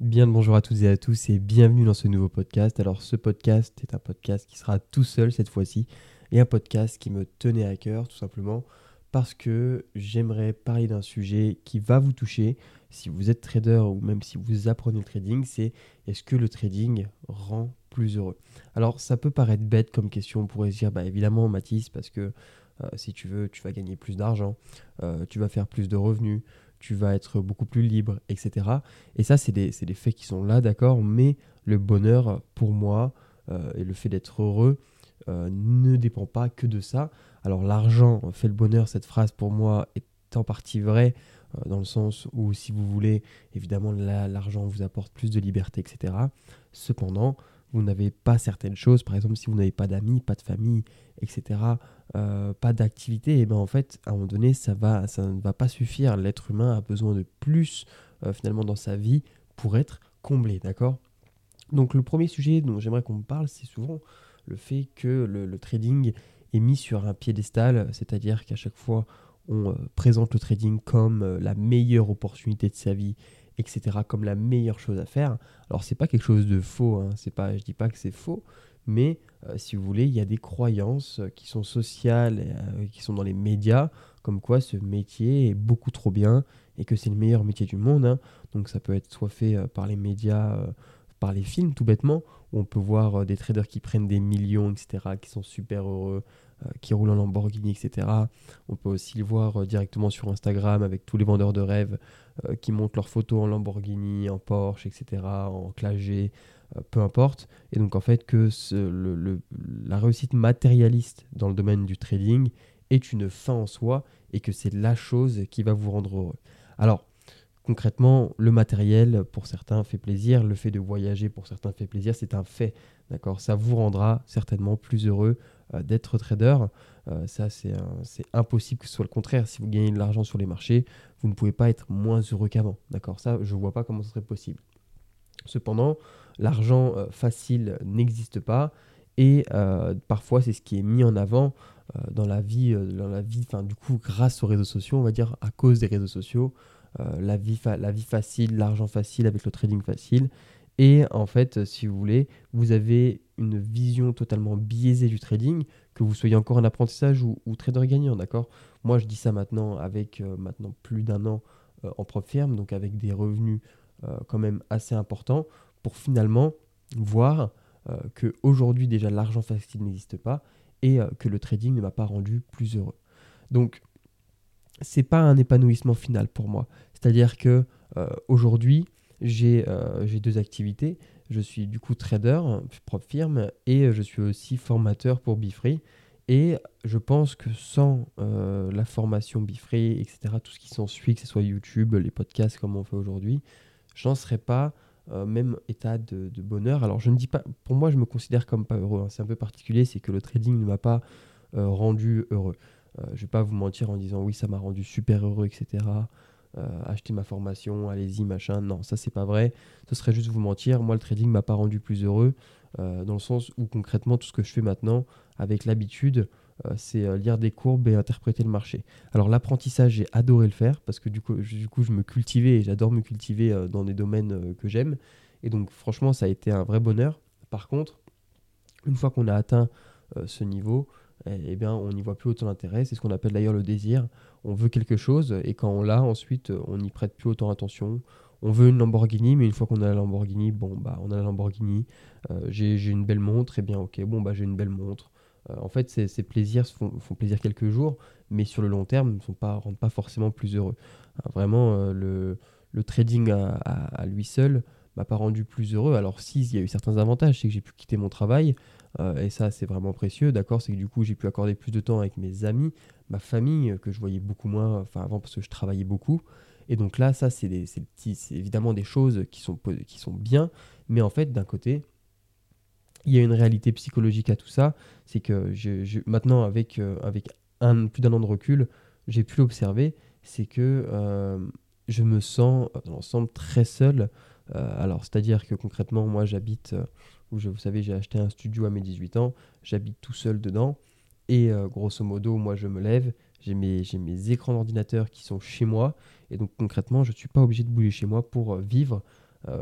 Bien le bonjour à toutes et à tous et bienvenue dans ce nouveau podcast. Alors ce podcast est un podcast qui sera tout seul cette fois-ci et un podcast qui me tenait à cœur tout simplement parce que j'aimerais parler d'un sujet qui va vous toucher si vous êtes trader ou même si vous apprenez le trading, c'est est-ce que le trading rend plus heureux? Alors ça peut paraître bête comme question, on pourrait se dire bah évidemment Mathis parce que euh, si tu veux tu vas gagner plus d'argent, euh, tu vas faire plus de revenus, tu vas être beaucoup plus libre, etc. Et ça, c'est des, faits qui sont là, d'accord, mais le bonheur, pour moi, euh, et le fait d'être heureux, euh, ne dépend pas que de ça. Alors l'argent fait le bonheur, cette phrase, pour moi, est en partie vraie, euh, dans le sens où, si vous voulez, évidemment, l'argent vous apporte plus de liberté, etc. Cependant, vous n'avez pas certaines choses, par exemple, si vous n'avez pas d'amis, pas de famille, etc., euh, pas d'activité, et ben en fait, à un moment donné, ça, va, ça ne va pas suffire. L'être humain a besoin de plus, euh, finalement, dans sa vie pour être comblé, d'accord? Donc, le premier sujet dont j'aimerais qu'on parle, c'est souvent le fait que le, trading est mis sur un piédestal, c'est-à-dire qu'à chaque fois, on euh, présente le trading comme la meilleure opportunité de sa vie, etc., comme la meilleure chose à faire. Alors, c'est pas quelque chose de faux, hein, c'est pas, je dis pas que c'est faux, mais euh, si vous voulez, il y a des croyances qui sont sociales, euh, qui sont dans les médias, comme quoi ce métier est beaucoup trop bien et que c'est le meilleur métier du monde. Hein. Donc ça peut être soit fait euh, par les médias, par les films tout bêtement, où on peut voir des traders qui prennent des millions, etc., qui sont super heureux, qui roulent en Lamborghini, etc. On peut aussi le voir directement sur Instagram avec tous les vendeurs de rêves qui montrent leurs photos en Lamborghini, en Porsche, etc., en Clagé, euh, peu importe. Et donc en fait que la réussite matérialiste dans le domaine du trading est une fin en soi et que c'est la chose qui va vous rendre heureux. Alors concrètement, le matériel pour certains fait plaisir, le fait de voyager pour certains fait plaisir, c'est un fait. D'accord, ça vous rendra certainement plus heureux euh, d'être trader. Euh, ça, c'est impossible que ce soit le contraire. Si vous gagnez de l'argent sur les marchés, vous ne pouvez pas être moins heureux qu'avant. D'accord, ça, je ne vois pas comment ce serait possible. Cependant, l'argent euh, facile n'existe pas et euh, parfois c'est ce qui est mis en avant euh, dans la vie, dans la vie, du coup grâce aux réseaux sociaux, on va dire à cause des réseaux sociaux, la, vie facile, l'argent facile avec le trading facile. Et en fait, si vous voulez, vous avez une vision totalement biaisée du trading, que vous soyez encore en apprentissage ou, trader gagnant, d'accord? Moi, je dis ça maintenant avec maintenant plus d'un an en propre firme, donc avec des revenus quand même assez importants pour finalement voir euh, que aujourd'hui déjà l'argent facile n'existe pas et euh, que le trading ne m'a pas rendu plus heureux. Donc c'est pas un épanouissement final pour moi. C'est-à-dire que euh, aujourd'hui j'ai deux activités. Je suis du coup trader, propre firme, et je suis aussi formateur pour Bifree. Et je pense que sans la formation Bifree, etc., tout ce qui s'ensuit, que ce soit YouTube, les podcasts comme on fait aujourd'hui, j'en serais pas euh, même état de, bonheur. Alors je ne dis pas, pour moi je me considère comme pas heureux, hein. c'est un peu particulier, c'est que le trading ne m'a pas euh, rendu heureux. Euh, je ne vais pas vous mentir en disant oui ça m'a rendu super heureux, etc. acheter ma formation, allez-y, machin. Non, ça c'est pas vrai. Ce serait juste vous mentir. Moi le trading m'a pas rendu plus heureux, dans le sens où concrètement tout ce que je fais maintenant, avec l'habitude, c'est euh, lire des courbes et interpréter le marché. Alors l'apprentissage, j'ai adoré le faire parce que du coup, du coup je me cultivais et j'adore me cultiver euh, dans des domaines que j'aime. Et donc franchement, ça a été un vrai bonheur. Par contre, une fois qu'on a atteint ce niveau, eh, eh bien, on n'y voit plus autant d'intérêt. C'est ce qu'on appelle d'ailleurs le désir. On veut quelque chose et quand on l'a, ensuite, on n'y prête plus autant attention. On veut une Lamborghini, mais une fois qu'on a la Lamborghini, bon, bah, on a la Lamborghini. j'ai une belle montre, et eh bien, ok, bon, bah, j'ai une belle montre. Euh, en fait, ces, plaisirs font, plaisir quelques jours, mais sur le long terme, ne pas, rendent pas forcément plus heureux. Euh, vraiment, euh, le, trading à, lui seul m'a pas rendu plus heureux. Alors, si, il y a eu certains avantages, c'est que j'ai pu quitter mon travail, et ça, c'est vraiment précieux, d'accord C'est que du coup, j'ai pu accorder plus de temps avec mes amis, ma famille, que je voyais beaucoup moins, enfin avant, parce que je travaillais beaucoup. Et donc là, ça, c'est évidemment des choses qui sont, qui sont bien, mais en fait, d'un côté, il y a une réalité psychologique à tout ça. C'est que maintenant, avec, euh, plus d'un an de recul, j'ai pu l'observer. C'est que euh, je me sens dans l'ensemble très seul. Euh, alors, c'est-à-dire que concrètement, moi, j'habite, où je, vous savez, j'ai acheté un studio à mes 18 ans. J'habite tout seul dedans. Et grosso modo, moi, je me lève. J'ai mes, mes écrans d'ordinateur qui sont chez moi. Et donc, concrètement, je ne suis pas obligé de bouger chez moi pour vivre.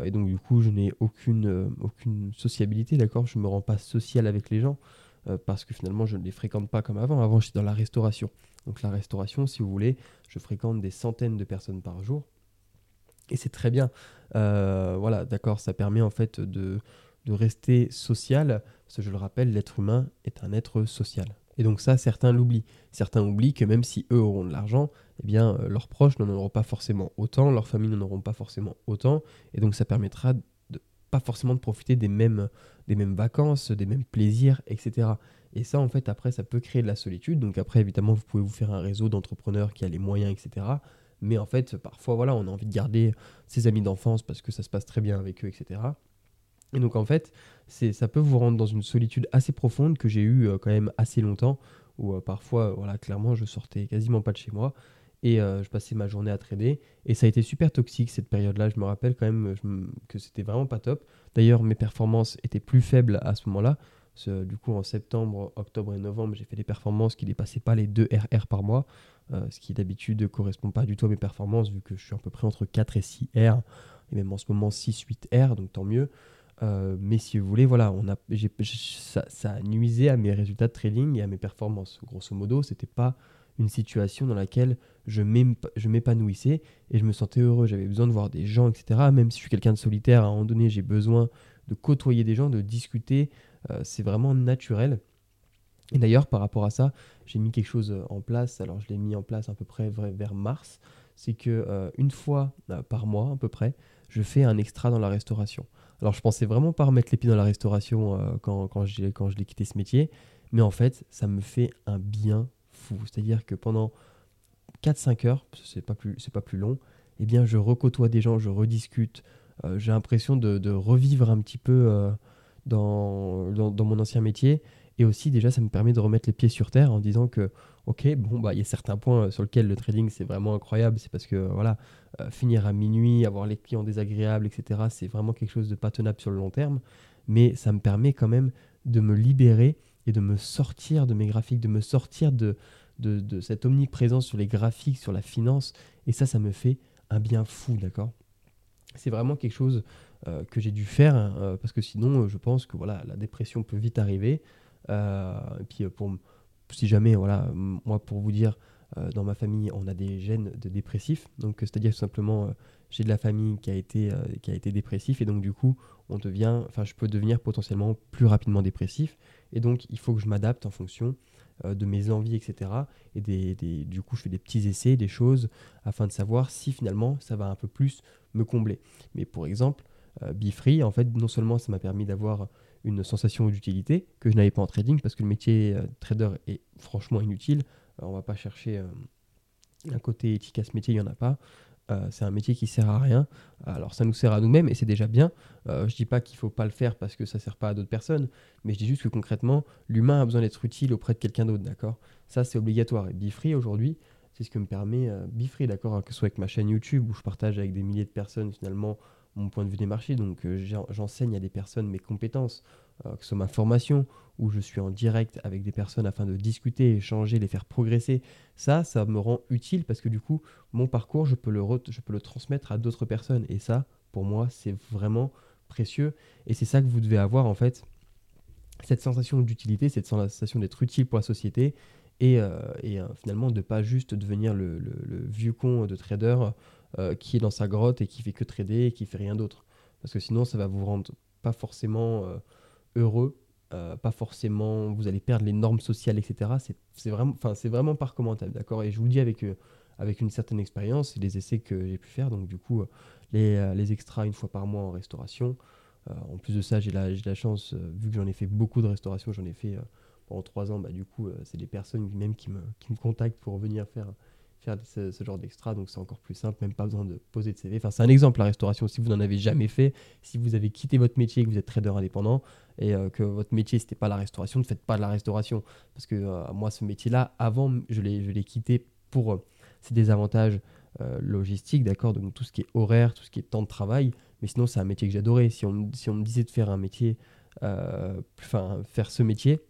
Et donc du coup, je n'ai aucune, aucune sociabilité, d'accord? Je ne me rends pas social avec les gens parce que finalement, je ne les fréquente pas comme avant. Avant, j'étais dans la restauration. Donc la restauration, si vous voulez, je fréquente des centaines de personnes par jour. Et c'est très bien. voilà, d'accord, ça permet en fait de, de rester social, parce que je le rappelle, l'être humain est un être social. Et donc ça, certains l'oublient. Certains oublient que même si eux auront de l'argent, eh bien, euh, leurs proches n'en auront pas forcément autant, leurs familles n'en auront pas forcément autant, et donc ça permettra pas forcément de profiter des mêmes, des mêmes vacances, des mêmes plaisirs, etc. Et ça, en fait, après, ça peut créer de la solitude. Donc après, évidemment, vous pouvez vous faire un réseau d'entrepreneurs qui a les moyens, etc. Mais en fait, parfois, voilà, on a envie de garder ses amis d'enfance parce que ça se passe très bien avec eux, etc. Et donc en fait, ça peut vous rendre dans une solitude assez profonde que j'ai eu euh, quand même assez longtemps, où euh, parfois, voilà, clairement, je sortais quasiment pas de chez moi et euh, je passais ma journée à trader. Et ça a été super toxique cette période-là. Je me rappelle quand même que c'était vraiment pas top. D'ailleurs, mes performances étaient plus faibles à ce moment-là. Du coup, en septembre, octobre et novembre, j'ai fait des performances qui dépassaient pas les 2 RR par mois, ce qui d'habitude ne correspond pas du tout à mes performances, vu que je suis à peu près entre 4 et 6 R, et même en ce moment 6-8 R, donc tant mieux. Euh, mais si vous voulez, voilà, on a, ça, ça, a nuisé à mes résultats de trading et à mes performances. Grosso modo, c'était pas une situation dans laquelle je m'épanouissais et je me sentais heureux. J'avais besoin de voir des gens, etc. Même si je suis quelqu'un de solitaire, à un moment donné, j'ai besoin de côtoyer des gens, de discuter. Euh, c'est vraiment naturel. Et d'ailleurs, par rapport à ça, j'ai mis quelque chose en place. Alors, je l'ai mis en place à peu près vers mars. C'est que euh, une fois par mois, à peu près, je fais un extra dans la restauration. Alors je pensais vraiment pas remettre les pieds dans la restauration euh, quand, quand, quand je l'ai quitté ce métier, mais en fait ça me fait un bien fou. C'est-à-dire que pendant 4-5 heures, c'est pas, plus, pas plus long, eh bien je recôtoie des gens, je rediscute, euh, j'ai l'impression de, revivre un petit peu euh, dans, mon ancien métier. Et aussi déjà ça me permet de remettre les pieds sur terre en disant que ok, bon, bah, il y a certains points sur lesquels le trading c'est vraiment incroyable. C'est parce que voilà, euh, finir à minuit, avoir les clients désagréables, etc., c'est vraiment quelque chose de pas tenable sur le long terme. Mais ça me permet quand même de me libérer et de me sortir de mes graphiques, de me sortir de, de, cette omniprésence sur les graphiques, sur la finance. Et ça, ça me fait un bien fou, d'accord? C'est vraiment quelque chose euh, que j'ai dû faire hein, euh, parce que sinon, je pense que voilà, la dépression peut vite arriver. Et puis pour si jamais, voilà, moi pour vous dire, euh, dans ma famille, on a des gènes de dépressifs. Donc, c'est-à-dire simplement, euh, j'ai de la famille qui a été, euh, qui a été dépressif et donc du coup, on devient, enfin, je peux devenir potentiellement plus rapidement dépressif. Et donc, il faut que je m'adapte en fonction de mes envies, etc. Et du coup, je fais des petits essais, des choses, afin de savoir si finalement ça va un peu plus me combler. Mais pour exemple, Bifree, en fait, non seulement ça m'a permis d'avoir une sensation d'utilité que je n'avais pas en trading parce que le métier euh, trader est franchement inutile. On euh, on va pas chercher euh, un côté efficace métier, il n'y en a pas. c'est un métier qui sert à rien. Alors ça nous sert à nous-mêmes et c'est déjà bien. je dis pas qu'il faut pas le faire parce que ça sert pas à d'autres personnes, mais je dis juste que concrètement, l'humain a besoin d'être utile auprès de quelqu'un d'autre, d'accord? Ça c'est obligatoire. Et Bifree aujourd'hui, c'est ce que me permet Bifree, d'accord? Que ce soit avec ma chaîne YouTube où je partage avec des milliers de personnes finalement mon point de vue des marchés. Donc euh, j'enseigne à des personnes mes compétences, euh, que ce soit ma formation, où je suis en direct avec des personnes afin de discuter, échanger, les faire progresser. Ça, ça me rend utile parce que du coup, mon parcours, je peux le, je peux le transmettre à d'autres personnes. Et ça, pour moi, c'est vraiment précieux. Et c'est ça que vous devez avoir en fait, cette sensation d'utilité, cette sensation d'être utile pour la société. Et, euh, finalement, de pas juste devenir le vieux con de trader euh, qui est dans sa grotte et qui fait que trader et qui fait rien d'autre. Parce que sinon, ça va vous rendre pas forcément euh, heureux, euh, pas forcément, vous allez perdre les normes sociales, etc. C'est vraiment, vraiment pas recommandable, d'accord? Et je vous le dis avec, avec une certaine expérience et les essais que j'ai pu faire. Donc du coup, les, les, extras une fois par mois en restauration. en plus de ça, j'ai la, la, chance, vu que j'en ai fait beaucoup de restauration, j'en ai fait pendant trois ans, bah, du coup, c'est des personnes même qui me, qui me contactent pour venir faire ce, genre d'extra, donc c'est encore plus simple, même pas besoin de poser de CV. Enfin, c'est un exemple la restauration. Si vous n'en avez jamais fait, si vous avez quitté votre métier et que vous êtes trader indépendant et euh, que votre métier c'était pas la restauration, ne faites pas de la restauration. Parce que euh, moi, ce métier-là, avant, je l'ai quitté pour euh, ses désavantages logistiques, d'accord Donc tout ce qui est horaire, tout ce qui est temps de travail. Mais sinon, c'est un métier que j'adorais. Si on, si on me disait de faire un métier, enfin, faire ce métier,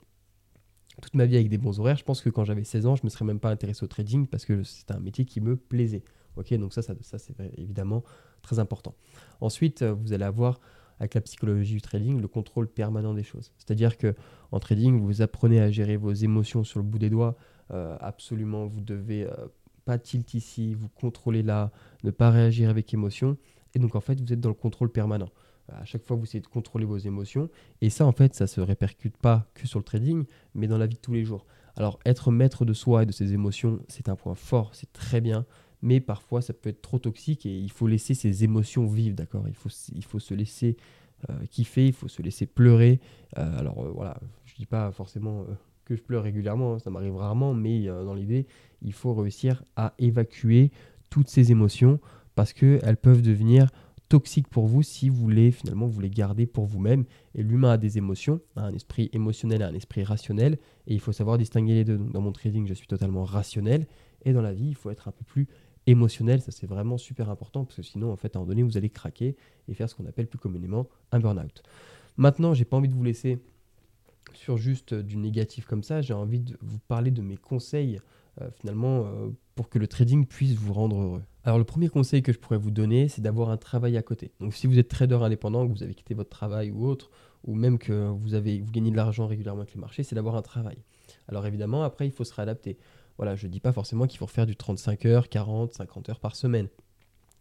toute ma vie avec des bons horaires. Je pense que quand j'avais 16 ans, je ne me serais même pas intéressé au trading parce que c'était un métier qui me plaisait. Ok, donc ça, ça, ça c'est évidemment très important. Ensuite, vous allez avoir avec la psychologie du trading, le contrôle permanent des choses. C'est-à-dire que en trading, vous apprenez à gérer vos émotions sur le bout des doigts. Euh, absolument, vous devez euh, pas tilt ici, vous contrôlez là, ne pas réagir avec émotion. Et donc en fait, vous êtes dans le contrôle permanent. À chaque fois, vous essayez de contrôler vos émotions. Et ça, en fait, ça se répercute pas que sur le trading, mais dans la vie de tous les jours. Alors, être maître de soi et de ses émotions, c'est un point fort, c'est très bien mais parfois ça peut être trop toxique et il faut laisser ses émotions vivre, d'accord? Il faut, se laisser euh, kiffer, il faut se laisser pleurer. Euh, alors euh, voilà, je dis pas forcément que je pleure régulièrement, hein, ça m'arrive rarement, mais dans l'idée, il faut réussir à évacuer toutes ces émotions parce qu'elles peuvent devenir toxiques pour vous si vous voulez finalement vous les garder pour vous-même. Et l'humain a des émotions, un esprit émotionnel et un esprit rationnel, et il faut savoir distinguer les deux. Dans mon trading, je suis totalement rationnel, et dans la vie, il faut être un peu plus émotionnel, ça c'est vraiment super important parce que sinon, en fait, à un moment donné, vous allez craquer et faire ce qu'on appelle plus communément un burn-out. Maintenant, j'ai pas envie de vous laisser sur juste du négatif comme ça, j'ai envie de vous parler de mes conseils finalement euh, pour que le trading puisse vous rendre heureux. Alors le premier conseil que je pourrais vous donner, c'est d'avoir un travail à côté. Donc si vous êtes trader indépendant, que vous avez quitté votre travail ou autre, ou même que vous, avez, vous gagnez de l'argent régulièrement avec les marchés, c'est d'avoir un travail. Alors évidemment, après, il faut se réadapter. Voilà, je ne dis pas forcément qu'il faut faire du 35 heures, 40, 50 heures par semaine.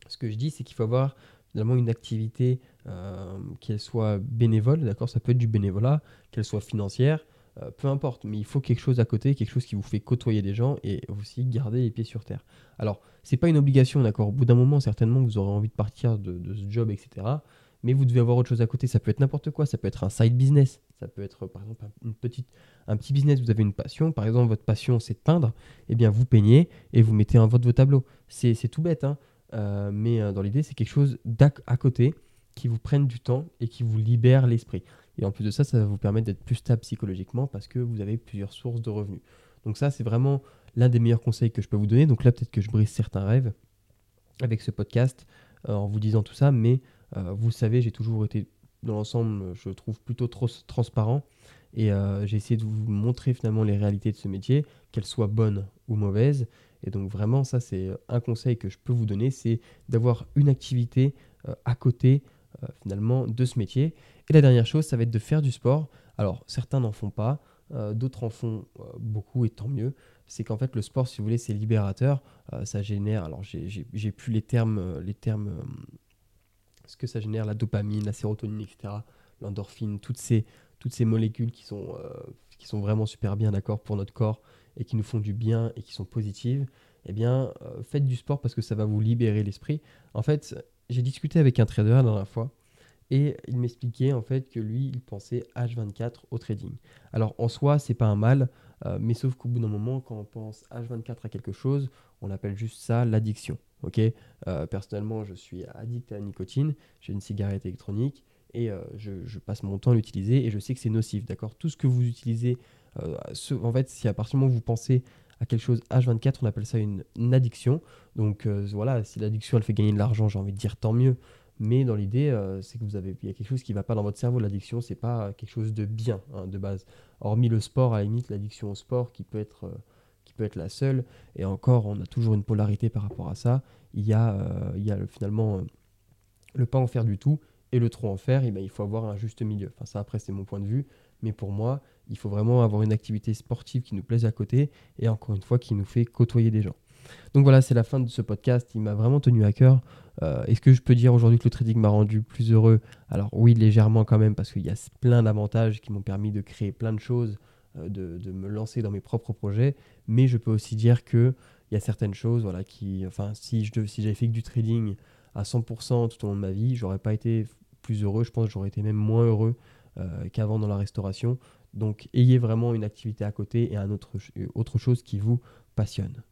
Ce que je dis, c'est qu'il faut avoir finalement une activité, euh, qu'elle soit bénévole, d'accord? Ça peut être du bénévolat, qu'elle soit financière, euh, peu importe, mais il faut quelque chose à côté, quelque chose qui vous fait côtoyer des gens et aussi garder les pieds sur terre. Alors, c'est pas une obligation, d'accord? Au bout d'un moment, certainement, vous aurez envie de partir de, ce job, etc mais vous devez avoir autre chose à côté. Ça peut être n'importe quoi, ça peut être un side business, ça peut être par exemple une petite, un petit business, vous avez une passion, par exemple votre passion c'est de peindre, eh bien vous peignez et vous mettez en vote vos tableaux. C'est tout bête, hein euh, mais euh, dans l'idée c'est quelque chose à côté qui vous prenne du temps et qui vous libère l'esprit. Et en plus de ça, ça va vous permettre d'être plus stable psychologiquement parce que vous avez plusieurs sources de revenus. Donc ça, c'est vraiment l'un des meilleurs conseils que je peux vous donner. Donc là, peut-être que je brise certains rêves avec ce podcast euh, en vous disant tout ça, mais euh, vous savez, j'ai toujours été, dans l'ensemble, je trouve plutôt trop transparent. Et euh, j'ai essayé de vous montrer finalement les réalités de ce métier, qu'elles soient bonnes ou mauvaises. Et donc vraiment, ça c'est un conseil que je peux vous donner, c'est d'avoir une activité euh, à côté finalement de ce métier. Et la dernière chose, ça va être de faire du sport. Alors certains n'en font pas, d'autres en font beaucoup et tant mieux. C'est qu'en fait le sport, si vous voulez, c'est libérateur. ça génère, alors j'ai plus les termes, les termes ce que ça génère, la dopamine, la sérotonine, etc., l'endorphine, toutes ces, molécules qui sont, euh, qui sont vraiment super bien d'accord pour notre corps et qui nous font du bien et qui sont positives, eh bien, euh, faites du sport parce que ça va vous libérer l'esprit. En fait, j'ai discuté avec un trader la dernière fois et il m'expliquait en fait que lui, il pensait H24 au trading. Alors en soi, c'est pas un mal, euh, mais sauf qu'au bout d'un moment, quand on pense H24 à quelque chose, on appelle juste ça l'addiction. Ok, euh, personnellement, je suis addict à la nicotine. J'ai une cigarette électronique et euh, je, passe mon temps à l'utiliser et je sais que c'est nocif. D'accord, tout ce que vous utilisez, en fait, si à partir du moment où vous pensez à quelque chose H24, on appelle ça une, addiction. Donc voilà, si l'addiction elle fait gagner de l'argent, j'ai envie de dire tant mieux. Mais dans l'idée, c'est que vous avez, il y a quelque chose qui ne va pas dans votre cerveau. L'addiction, c'est pas quelque chose de bien hein, de base. Hormis le sport, à la limite, l'addiction au sport qui peut être peut être la seule. Et encore, on a toujours une polarité par rapport à ça. Il y a, euh, il y a finalement euh, le pas en faire du tout et le trop en faire. Et ben, il faut avoir un juste milieu. Enfin, ça, après, c'est mon point de vue. Mais pour moi, il faut vraiment avoir une activité sportive qui nous plaise à côté et encore une fois, qui nous fait côtoyer des gens. Donc voilà, c'est la fin de ce podcast. Il m'a vraiment tenu à cœur. Euh, est-ce que je peux dire aujourd'hui que le trading m'a rendu plus heureux? Alors oui, légèrement quand même, parce qu'il y a plein d'avantages qui m'ont permis de créer plein de choses euh, de, me lancer dans mes propres projets, mais je peux aussi dire que il y a certaines choses, voilà, qui, enfin, si je si j'avais fait que du trading à 100% tout au long de ma vie, j'aurais pas été plus heureux. Je pense que j'aurais été même moins heureux euh, qu'avant dans la restauration. Donc, ayez vraiment une activité à côté et un autre, autre chose qui vous passionne.